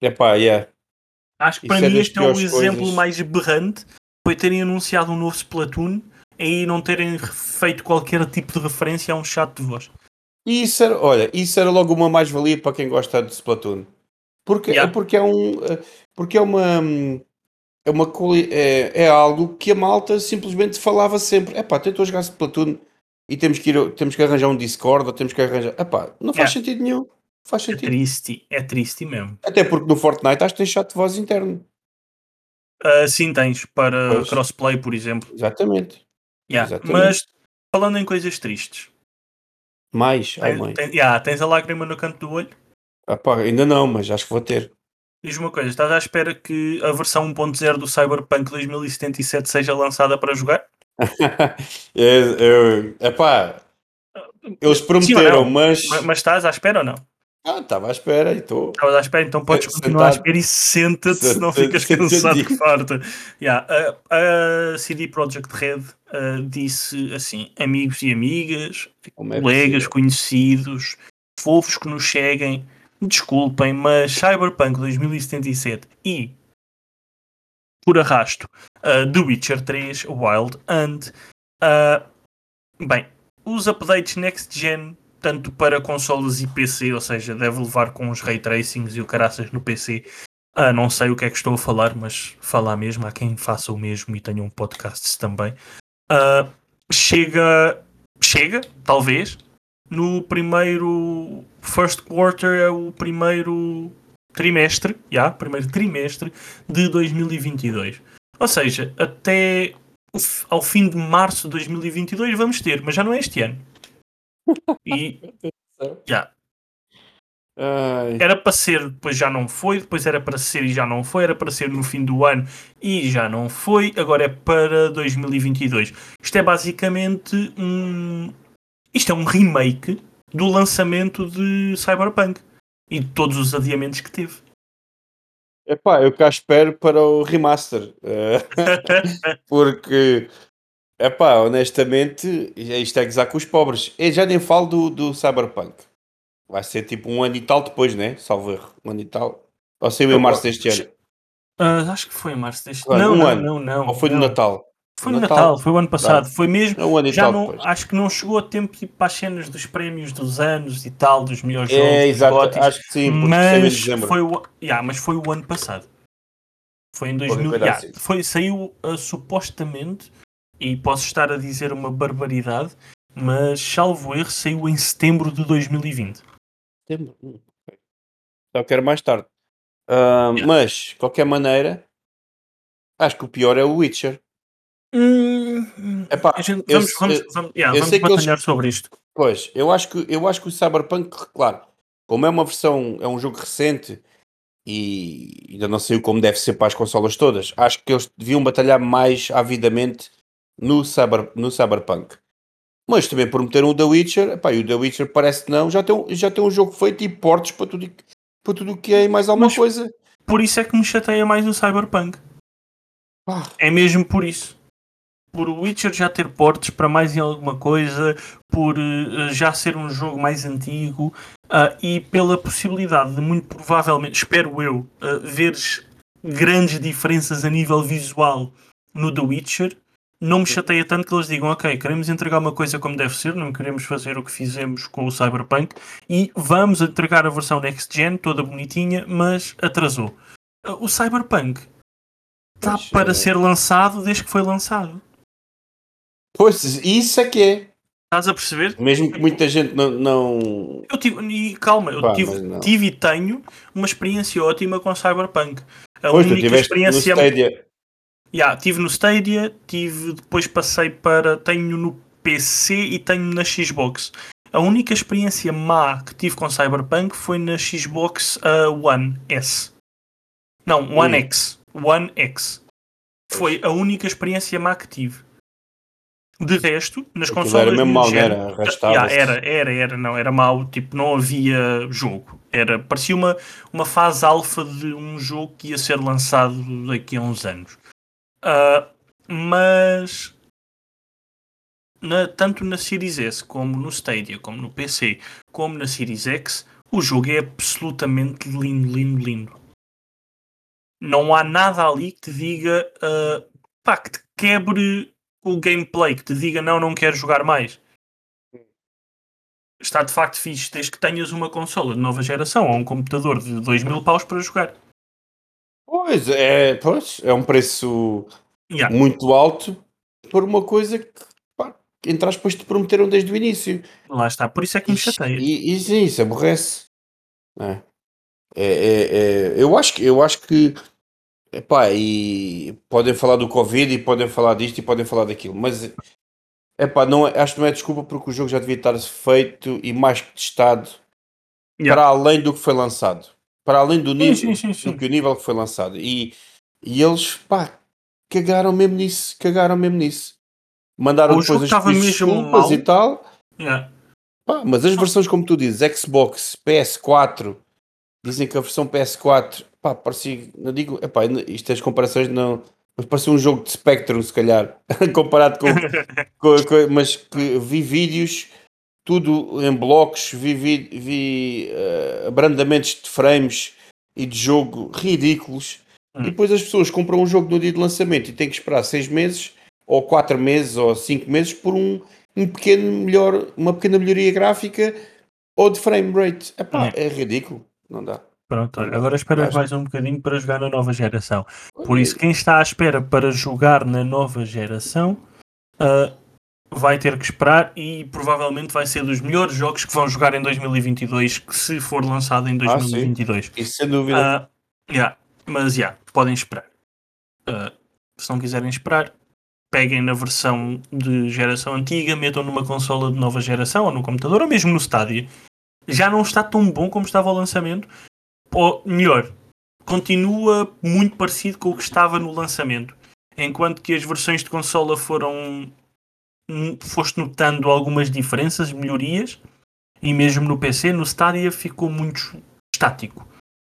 É pá, yeah. Acho que para Isso mim é este é o exemplo coisas. mais berrante. Foi terem anunciado um novo Splatoon e não terem feito qualquer tipo de referência a um chat de voz. E isso era, olha, isso era logo uma mais-valia para quem gosta de Splatoon. Porque, yeah. é porque é um. Porque é uma. É, uma, é, é algo que a malta simplesmente falava sempre. É pá, tentou jogar Splatoon e temos que, ir, temos que arranjar um Discord ou temos que arranjar. É pá, não faz yeah. sentido nenhum. Faz é sentido. É triste, é triste mesmo. Até porque no Fortnite acho que tens chat de voz interno. Uh, sim, tens para pois. crossplay, por exemplo. Exatamente. Yeah. Exatamente. Mas falando em coisas tristes. Mais? Ai, mãe. Tens, yeah, tens a lágrima no canto do olho? Ah, pá, ainda não, mas acho que vou ter. Diz uma coisa, estás à espera que a versão 1.0 do Cyberpunk 2077 seja lançada para jogar? é, é, pá, eles prometeram, mas... mas. Mas estás à espera ou não? Ah, estava à espera e estou. Estavas à espera, então podes Sentado. continuar à espera e senta-te se não ficas cansado que farta. Yeah, a, a CD Projekt Red uh, disse assim: amigos e amigas, é colegas, conhecidos, fofos que nos cheguem, desculpem, mas Cyberpunk 2077 e por arrasto uh, The Witcher 3 Wild and uh, bem, os updates next gen tanto para consoles e PC, ou seja, deve levar com os ray tracings e o caraças no PC. Ah, não sei o que é que estou a falar, mas falar mesmo, há quem faça o mesmo e tenha um podcast também. Ah, chega, chega, talvez, no primeiro first quarter, é o primeiro trimestre, já, yeah, primeiro trimestre de 2022. Ou seja, até ao fim de março de 2022 vamos ter, mas já não é este ano. E já. Era para ser, depois já não foi, depois era para ser e já não foi, era para ser no fim do ano e já não foi, agora é para 2022. Isto é basicamente um. Isto é um remake do lançamento de Cyberpunk e de todos os adiamentos que teve. Epá, eu cá espero para o remaster. eh, porque, epá, honestamente, isto é gozar com os pobres. Eu já nem falo do, do Cyberpunk. Vai ser tipo um ano e tal depois, né? Salvo erro. Um ano e tal. Ou saiu em março deste ano. Ah, acho que foi em março deste Claro, Não, um não, ano. não, não. Ou foi no. Natal? Foi no Natal, foi o ano passado. Foi mesmo. É um ano e Já tal não, depois. acho que não chegou a tempo tipo, para as cenas dos prémios dos anos e tal, dos melhores É, jogos. dos exato. Acho que sim, em mas foi, o, yeah, mas foi o ano passado. Foi em 2000. coisa yeah, assim. foi, saiu ah, supostamente, e posso estar a dizer uma barbaridade, mas salvo erro, saiu em setembro de 2020. Setembro? Hum, ok. Só quero mais tarde. Ah, Yeah. Mas, de qualquer maneira, acho que o pior é o Witcher. Hum, Epá, gente- eu vamos, vamos, eu- vamos, yeah, vamos que eles- batalhar sobre isto. Pois, eu acho que eu acho que o Cyberpunk, claro, como é uma versão, é um jogo recente e ainda não saiu como deve ser para as consolas todas, acho que eles deviam batalhar mais avidamente no, cyber, no Cyberpunk. Mas também prometeram o The Witcher, epá, e o The Witcher parece que não, já tem, um- já tem um jogo feito e portos para tudo, para tudo o que é e mais alguma Mas- coisa. Por isso é que me chateia mais o Cyberpunk. Pá, É mesmo por isso. Por o Witcher já ter portes para mais em alguma coisa, por eh, já ser um jogo mais antigo ah, e pela possibilidade de, muito provavelmente, espero eu, ah, veres grandes diferenças a nível visual no The Witcher, não me chateia tanto que eles digam, ok, queremos entregar uma coisa como deve ser, não queremos fazer o que fizemos com o Cyberpunk e vamos entregar a versão Next Gen, toda bonitinha, mas atrasou. Ah, O Cyberpunk está para é. ser lançado desde que foi lançado. Pois, isso é que é. Estás a perceber? Mesmo que muita gente não. não... Eu tive, e calma, eu Pá, tive, tive e tenho uma experiência ótima com Cyberpunk. A Pois, única experiência. Yeah, tive no Stadia, tive, depois passei para. Tenho no PC e tenho na Xbox. A única experiência má que tive com Cyberpunk foi na Xbox uh, One S. Não, One Hum. X. One X. Foi a única experiência má que tive. De resto, nas Aquilo consolas. era mesmo mal, género- era? Arrastava-se. Yeah, era, era, era, não, era mau, tipo, não havia jogo. Era, parecia uma, uma fase alfa de um jogo que ia ser lançado daqui a uns anos. Ah, mas na- tanto na Series S, como no Stadia, como no PC, como na Series X, o jogo é absolutamente lindo, lindo, lindo. Não há nada ali que te diga ah, pá, que te quebre o gameplay, que te diga não, não quero jogar mais. Está de facto fixe desde que tenhas uma consola de nova geração ou um computador de 2 mil paus para jogar. Pois é, pois, é um preço Yeah. muito alto por uma coisa que, pá, entre aspas, te prometeram desde o início. Lá está, por isso é que me chateia. E, e sim, isso aborrece. É. É, é, é, eu acho que, eu acho que epá, e podem falar do Covid e podem falar disto e podem falar daquilo, mas epá, não, é- acho que não é desculpa porque o jogo já devia estar feito e mais que testado Yeah. para além do que foi lançado. Para além do nível, sim, sim, sim. do que o nível que foi lançado. E, e eles, pá, cagaram mesmo nisso, cagaram mesmo nisso. Mandaram O depois as desculpas mal. e tal. Yeah. Pá, mas as versões, como tu dizes, Xbox, PS4, dizem que a versão PS4, pá, parecia, não digo, epá, isto as comparações não, mas parecia um jogo de Spectrum, se calhar, comparado com, com- com- mas que vi vídeos, tudo em blocos, vi, vi, vi eh, abrandamentos de frames e de jogo ridículos, Hum. e depois as pessoas compram um jogo no dia de lançamento e têm que esperar seis meses, ou quatro meses, ou cinco meses, por um, um pequeno melhor, uma pequena melhoria gráfica ou de frame rate. Epá, Hum. é ridículo, não dá. Pronto, olha, agora esperas Acho- mais um bocadinho para jogar na nova geração. Por isso, quem está à espera para jogar na nova geração ah, vai ter que esperar e provavelmente vai ser dos melhores jogos que vão jogar em 2022, que se for lançado em Ah, sim. 2022. Isso sem dúvida. Ah, yeah, mas yeah, podem esperar. Ah, se não quiserem esperar, peguem na versão de geração antiga, metam numa consola de nova geração ou no computador ou mesmo no Stadia. Já não está tão bom como estava ao lançamento, ou melhor, continua muito parecido com o que estava no lançamento. Enquanto que as versões de consola foram. Foste notando algumas diferenças, melhorias, e mesmo no PC, no Stadia ficou muito estático.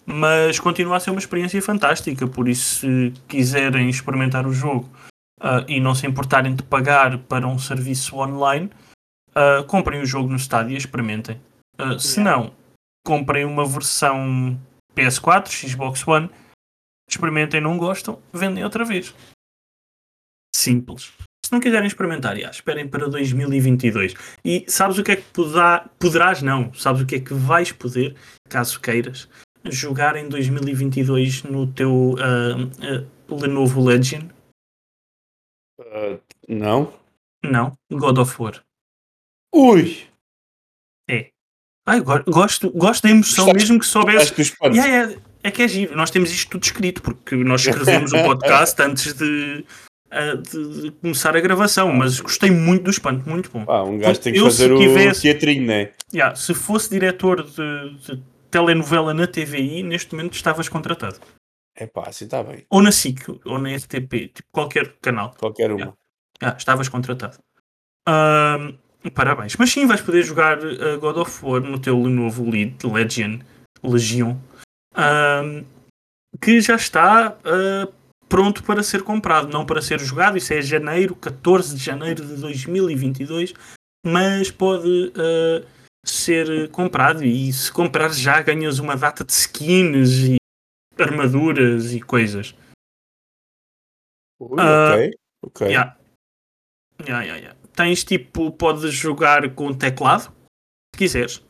mas continua a ser uma experiência fantástica. Por isso, se quiserem experimentar o jogo uh, e não se importarem de pagar para um serviço online, uh, comprem o jogo no Stadia e experimentem. Uh, se não, comprem uma versão PS4, Xbox One, experimentem, não gostam, vendem outra vez. Simples. Não quiserem experimentar, já, esperem para 2022. E sabes o que é que poderá, poderás, não, sabes o que é que vais poder, caso queiras, jogar em 2022 no teu uh, uh, Lenovo Legion? Uh, não. Não, God of War. Ui! É. Ai, gosto, gosto da emoção, Gostaste, mesmo que soubesse. Yeah, é, é que é giro. Nós temos isto tudo escrito, porque nós escrevemos o podcast antes de, de, de, começar a gravação, mas gostei muito do espanto, muito bom. Ah, um gajo tem que eu, fazer tivesse, o teatrinho, né? Yeah, se fosse diretor de, de telenovela na TVI, neste momento estavas contratado. É pá, assim está bem. Ou na SIC, ou na STP, tipo qualquer canal. Qualquer uma. Yeah. Ah, estavas contratado. Uh, parabéns. Mas sim, vais poder jogar uh, God of War no teu novo lead, Legion, Legion, uh, que já está ah, pronto para ser comprado, não para ser jogado. Isso é janeiro, 14 de janeiro de 2022, mas pode ah, ser comprado e se comprar já ganhas uma data de skins e armaduras e coisas. Ui, uh, ok, ok. Yeah. Yeah, yeah, yeah. Tens tipo, podes jogar com teclado, se quiseres.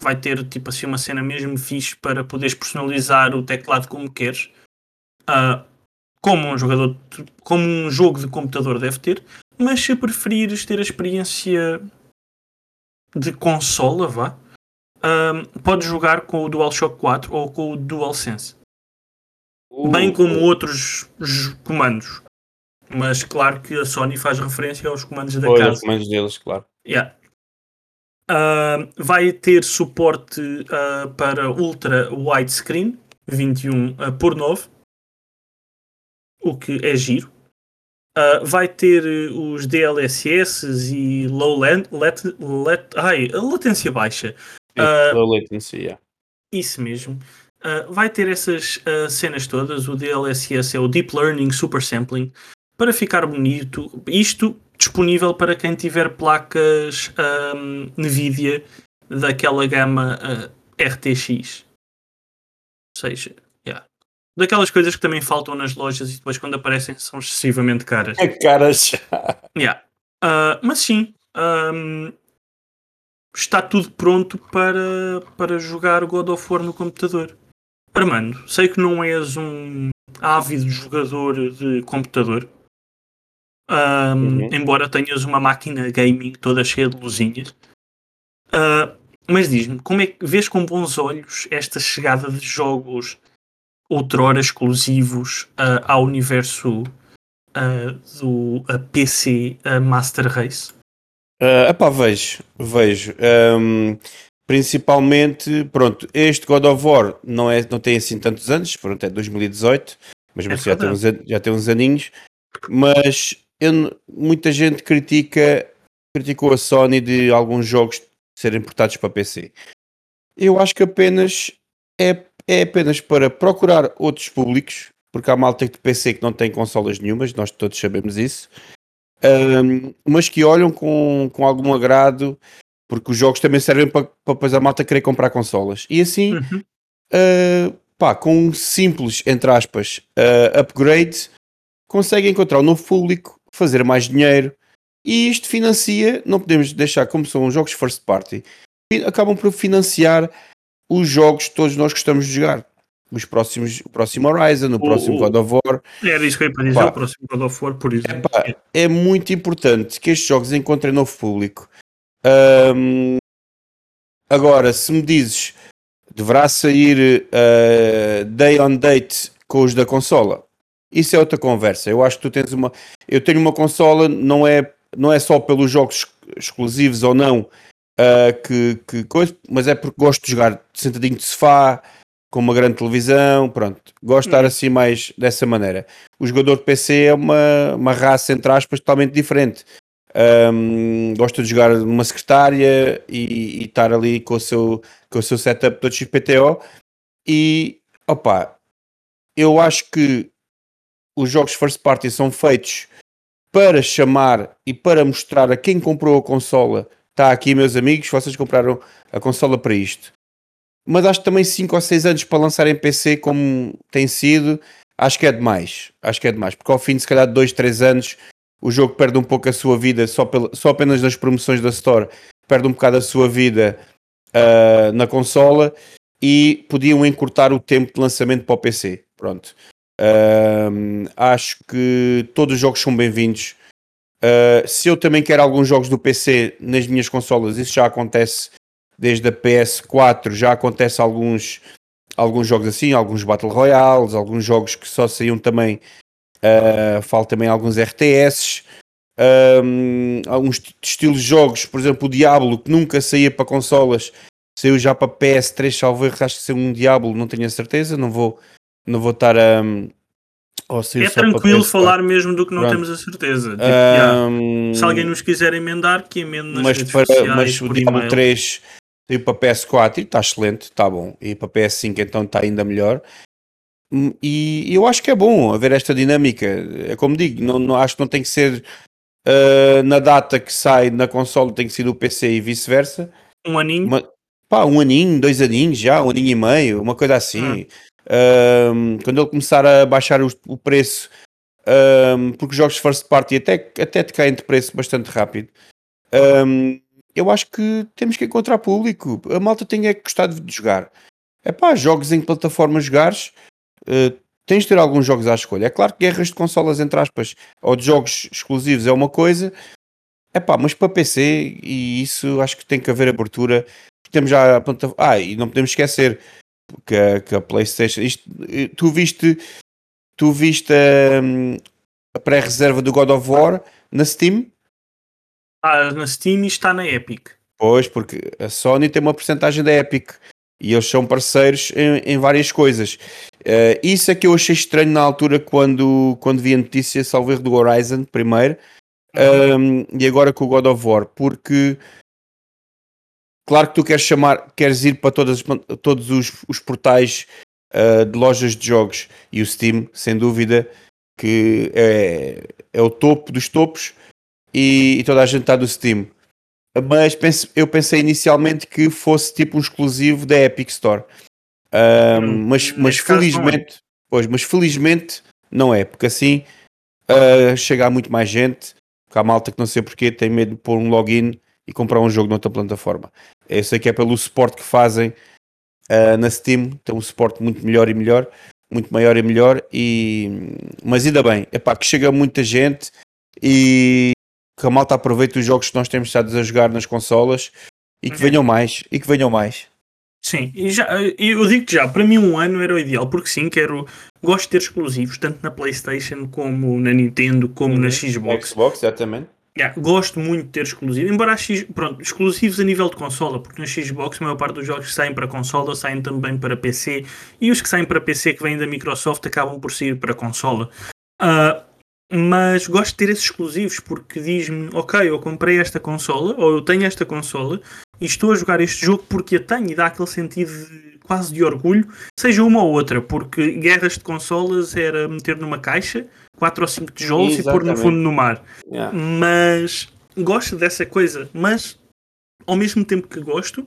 Vai ter tipo assim uma cena mesmo fixe para poderes personalizar o teclado como queres. Uh, como um jogador, como um jogo de computador deve ter, mas se preferires ter a experiência de consola, vá, um, podes jogar com o DualShock 4 ou com o DualSense. Uh, Bem como outros comandos. Mas claro que a Sony faz referência aos comandos da casa. Os comandos deles, claro. Yeah. Uh, vai ter suporte uh, para Ultra Widescreen 21 uh, por 9, o que é giro. Uh, vai ter uh, os DLSS e low let, ai, latência baixa. Uh, low latency, yeah. Isso mesmo. Uh, vai ter essas cenas todas. O DLSS é o Deep Learning Super Sampling para ficar bonito. Isto disponível para quem tiver placas um, Nvidia daquela gama RTX. Ou seja, daquelas coisas que também faltam nas lojas e depois quando aparecem são excessivamente caras. É caras. yeah. Uh, mas sim, um, está tudo pronto para, para jogar God of War no computador. Armando, sei que não és um ávido jogador de computador, um, uhum. embora tenhas uma máquina gaming toda cheia de luzinhas. Uh, mas diz-me, como é que vês com bons olhos esta chegada de jogos outrora exclusivos uh, ao universo uh, do PC Master Race? Uh, epá, vejo, vejo. Um, principalmente, pronto, este God of War não, é, não tem assim tantos anos, pronto, é 2018, mas é já, tem uns, já tem uns aninhos, mas eu, muita gente critica, criticou a Sony de alguns jogos serem portados para PC. Eu acho que apenas é é apenas para procurar outros públicos, porque há malta de PC que não tem consolas nenhumas, nós todos sabemos isso, um, mas que olham com, com algum agrado, porque os jogos também servem para, para depois a malta querer comprar consolas. E assim, uhum. uh, pá, com um simples, entre aspas, uh, upgrade, consegue encontrar um novo público, fazer mais dinheiro, e isto financia, não podemos deixar como são jogos first party, acabam por financiar os jogos que todos nós gostamos de jogar. Os próximos, o próximo Horizon, o, próximo God of War. Era isso que eu ia dizer, o próximo God of War, por exemplo. Epá, é muito importante que estes jogos encontrem novo público. Um, agora, se me dizes, deverá sair uh, day on date com os da consola, isso é outra conversa. Eu acho que tu tens uma. Eu tenho uma consola, não é, não é só pelos jogos exclusivos ou não, uh, que, que coisa, mas é porque gosto de jogar sentadinho de sofá, com uma grande televisão, pronto. Gosto de estar hum. assim mais dessa maneira. O jogador de PC é uma, uma raça, entre aspas, totalmente diferente. Um, gosta de jogar numa secretária e, e, estar ali com o seu, com o seu setup todo XPTO e opa, eu acho que os jogos first party são feitos para chamar e para mostrar a quem comprou a consola. Está aqui, meus amigos, vocês compraram a consola para isto. Mas acho que também 5 ou 6 anos para lançar em PC, como tem sido, acho que é demais. Acho que é demais, porque ao fim de se calhar 2, 3 anos o jogo perde um pouco a sua vida só, pela, só apenas nas promoções da Store, perde um bocado a sua vida uh, na consola e podiam encurtar o tempo de lançamento para o PC. Pronto. Uh, acho que todos os jogos são bem-vindos. Uh, se eu também quero alguns jogos do PC nas minhas consolas, isso já acontece desde a PS4, já acontece alguns, alguns jogos assim, alguns Battle Royales, alguns jogos que só saíam também Uh, falo também alguns RTS, um, alguns estilos de jogos, por exemplo, o Diablo, que nunca saía para consolas, saiu já para PS3, salvo erro, acho que saiu um Diablo, não tenho a certeza, não vou, não vou estar a. Um, é tranquilo falar mesmo do que não Pronto. temos a certeza. Tipo, um, se alguém nos quiser emendar, que emende nas mas redes para, sociais, Mas o Diablo 3 saiu para PS4 e está excelente, está bom. E para PS5 então está ainda melhor. Hum, e eu acho que é bom haver esta dinâmica. É como digo, não, não acho que não tem que ser uh, na data que sai na console, tem que ser no PC e vice-versa. Um aninho? Uma, pá, um aninho, dois aninhos já, um aninho e meio, uma coisa assim. Hum. Uh, quando ele começar a baixar o, o preço, um, porque os jogos first party até, até te caem de preço bastante rápido. Um, eu acho que temos que encontrar público. A malta tem é que gostar de jogar. É pá, jogos em plataforma jogares uh, tens de ter alguns jogos à escolha. É claro que guerras de consolas, entre aspas, ou de jogos exclusivos é uma coisa, é pá, mas para PC, e isso acho que tem que haver abertura. Temos já a plataforma. Ah, e não podemos esquecer que a, que a PlayStation. Isto, eh, tu viste, tu viste um, a pré-reserva do God of War na Steam? Ah, na Steam e está na Epic. Pois, porque a Sony tem uma porcentagem da Epic e eles são parceiros em, em várias coisas. Uh, isso é que eu achei estranho na altura quando, quando vi a notícia, salvo erro, do Horizon primeiro, uhum. um, e agora com o God of War, porque claro que tu queres chamar, queres ir para todas, todos os, os portais uh, de lojas de jogos e o Steam, sem dúvida, que é, é o topo dos topos e, e toda a gente está do Steam mas pense, eu pensei inicialmente que fosse tipo um exclusivo da Epic Store. Um, mas mas felizmente, é. pois, mas felizmente não é, porque assim uh, chega a muito mais gente, porque há malta que não sei porquê tem medo de pôr um login e comprar um jogo noutra plataforma. Eu sei que é pelo suporte que fazem uh, na Steam, tem um suporte muito melhor e melhor, muito maior e melhor, e... mas ainda bem, é pá, que chega muita gente e que a malta aproveite os jogos que nós temos estado a jogar nas consolas e que uhum. venham mais, e que venham mais. Sim, e já, eu digo-te já, para mim um ano era o ideal, porque sim, quero, gosto de ter exclusivos, tanto na Playstation como na Nintendo, como uhum. na Xbox. Xbox, exatamente. Yeah, gosto muito de ter exclusivos, embora X, pronto, exclusivos a nível de consola, porque na Xbox a maior parte dos jogos que saem para consola saem também para PC, e os que saem para PC que vêm da Microsoft acabam por sair para consola. Uh, mas gosto de ter esses exclusivos porque diz-me, ok, eu comprei esta consola, ou eu tenho esta consola, e estou a jogar este jogo porque a tenho e dá aquele sentido de, quase de orgulho, seja uma ou outra, porque guerras de consolas era meter numa caixa, quatro ou cinco tijolos Exatamente. e pôr no fundo no mar. Yeah. Mas gosto dessa coisa, mas ao mesmo tempo que gosto,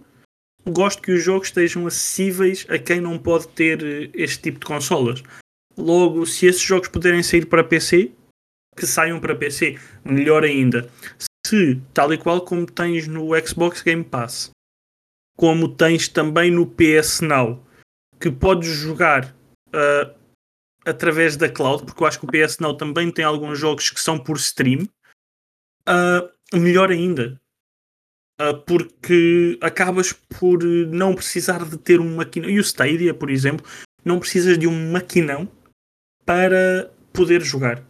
gosto que os jogos estejam acessíveis a quem não pode ter eh, este tipo de consolas. Logo, se esses jogos puderem sair para PC, que saiam para PC. Melhor ainda, se, tal e qual como tens no Xbox Game Pass, como tens também no PS Now, que podes jogar uh, através da cloud, porque eu acho que o PS Now também tem alguns jogos que são por stream, uh, melhor ainda. Uh, porque acabas por não precisar de ter um maquinão. E o Stadia, por exemplo, não precisas de um maquinão para poder jogar.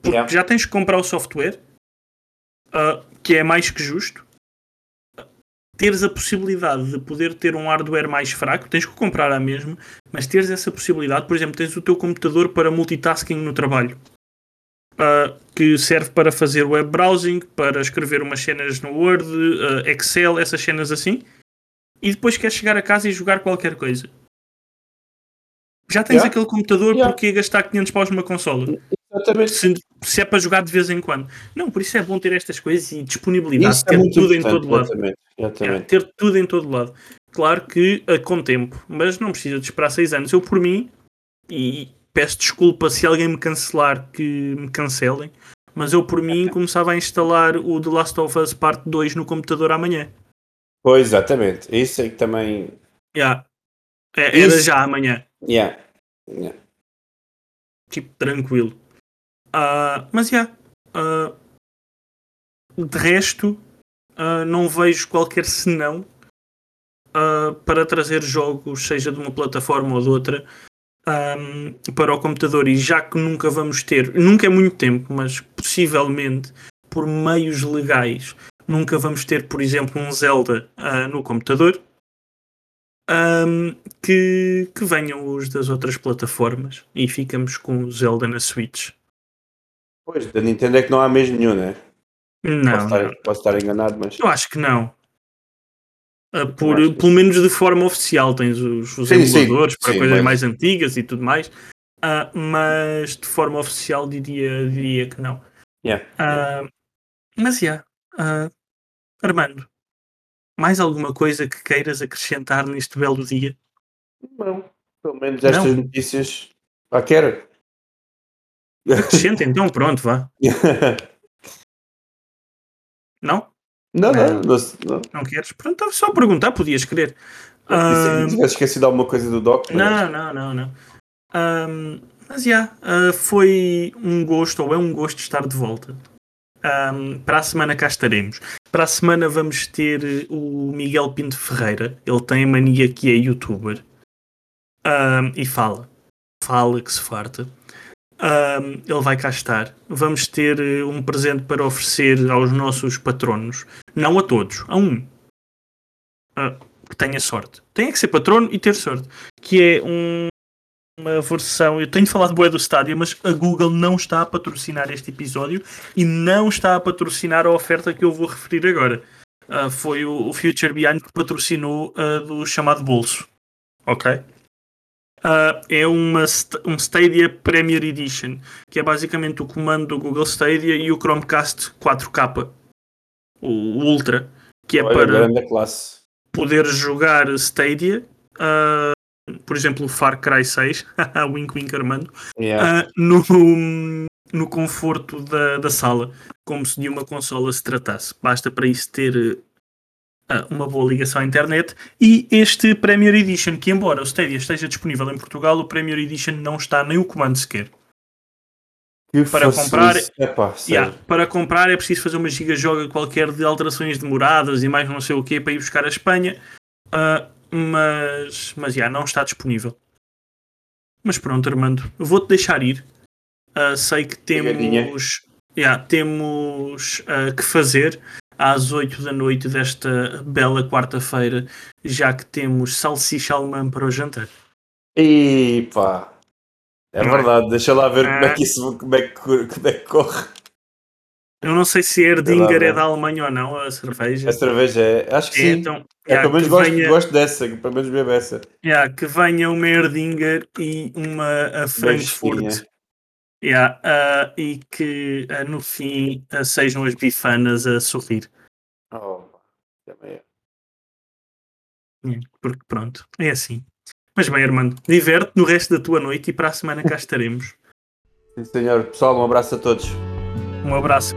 Porque yeah. já tens que comprar o software, uh, que é mais que justo. Teres a possibilidade de poder ter um hardware mais fraco, tens que comprar a mesma, mas teres essa possibilidade, por exemplo, tens o teu computador para multitasking no trabalho, uh, que serve para fazer web browsing, para escrever umas cenas no Word, uh, Excel, essas cenas assim, e depois queres chegar a casa e jogar qualquer coisa. Já tens yeah. aquele computador, yeah. porque gastar 500 paus numa consola? Exatamente. Se, se, é para jogar de vez em quando. Não, por isso é bom ter estas coisas e disponibilidade, isso ter é tudo em todo lado. Exatamente. Exatamente. É, ter tudo em todo lado. Claro que uh, com tempo, mas não precisa de esperar 6 anos. Eu, por mim, e peço desculpa se alguém me cancelar, que me cancelem, mas eu, por mim, começava a instalar o The Last of Us Parte 2 no computador amanhã. Pois, exatamente. Isso é que também. Yeah. É, era Isso... já amanhã. Yeah. yeah. Tipo, tranquilo. Uh, mas, já. Yeah, uh, de resto, uh, não vejo qualquer senão para trazer jogos, seja de uma plataforma ou de outra, um, para o computador. E já que nunca vamos ter, nunca é muito tempo, mas possivelmente por meios legais, nunca vamos ter, por exemplo, um Zelda no computador um, que, que venham os das outras plataformas e ficamos com o Zelda na Switch. Pois, da Nintendo é que não há mesmo nenhum, né? Não posso, estar, não. posso estar enganado, mas. Eu acho que não. Uh, por, que... Pelo menos de forma oficial, tens os, os sim, emuladores sim, para sim, coisas mas... mais antigas e tudo mais, uh, mas de forma oficial diria, diria que não. Yeah. Uh, mas já, yeah, Armando, mais alguma coisa que queiras acrescentar neste belo dia? Não, pelo menos estas não. notícias. Ah, quero. Acrescenta então, pronto, vá. não? Não, não, não, não. Não queres? Pronto, só perguntar, podias querer. Se tivesse esquecido alguma coisa do Doc. Não, não, não, não. Um, mas já, yeah, uh, foi um gosto, ou é um gosto estar de volta. Um, para a semana cá estaremos. Para a semana vamos ter eh, o Miguel Pinto Ferreira. Ele tem a mania que é youtuber. Um, e fala. Fala que se farta. Um, ele vai cá estar. Vamos ter eh, um presente para oferecer aos nossos patronos. Não a todos, a um. Uh, que tenha sorte. Tem que ser patrono e ter sorte. Que é um, uma versão. Eu tenho falado boa do Stadia, mas a Google não está a patrocinar este episódio e não está a patrocinar a oferta que eu vou referir agora. Uh, foi o, o, Future Behind que patrocinou uh, do chamado bolso. Ok? Uh, é uma, um Stadia Premier Edition, que é basicamente o comando do Google Stadia e o Chromecast 4K, o Ultra, que é Olha, para poder jogar Stadia. Uh, por exemplo, o Far Cry 6, wink wink Armando, yeah. uh, no, no conforto da, da sala, como se de uma consola se tratasse. Basta para isso ter uma boa ligação à internet. E este Premier Edition, que embora o Stadia esteja disponível em Portugal, o Premier Edition não está nem o comando sequer. Que para comprar, Epá, yeah, para comprar é preciso fazer uma gigajoga qualquer de alterações demoradas e mais não sei o que para ir buscar a Espanha. Uh, mas, mas já não está disponível. Mas pronto, Armando, vou-te deixar ir. Uh, sei que temos, yeah, temos uh, que fazer às 8 da noite desta bela quarta-feira, já que temos salsicha alemã para o jantar. E pá, é não é? verdade, é? deixa lá ver como é que isso como é que, como é que corre. Eu não sei se Erdinger é da Alemanha ou não, a cerveja. A cerveja é, acho que é, sim. Então, é, pelo menos gosto, venha, gosto dessa, pelo menos bebo essa. Yeah, que venha uma Erdinger e uma a Frankfurt. Yeah, uh, e que uh, no fim uh, sejam as bifanas a sorrir. Oh, também é. Porque pronto, é assim. Mas bem, Armando, diverte no resto da tua noite e para a semana cá estaremos. Sim, senhor. Pessoal, um abraço a todos. Um abraço.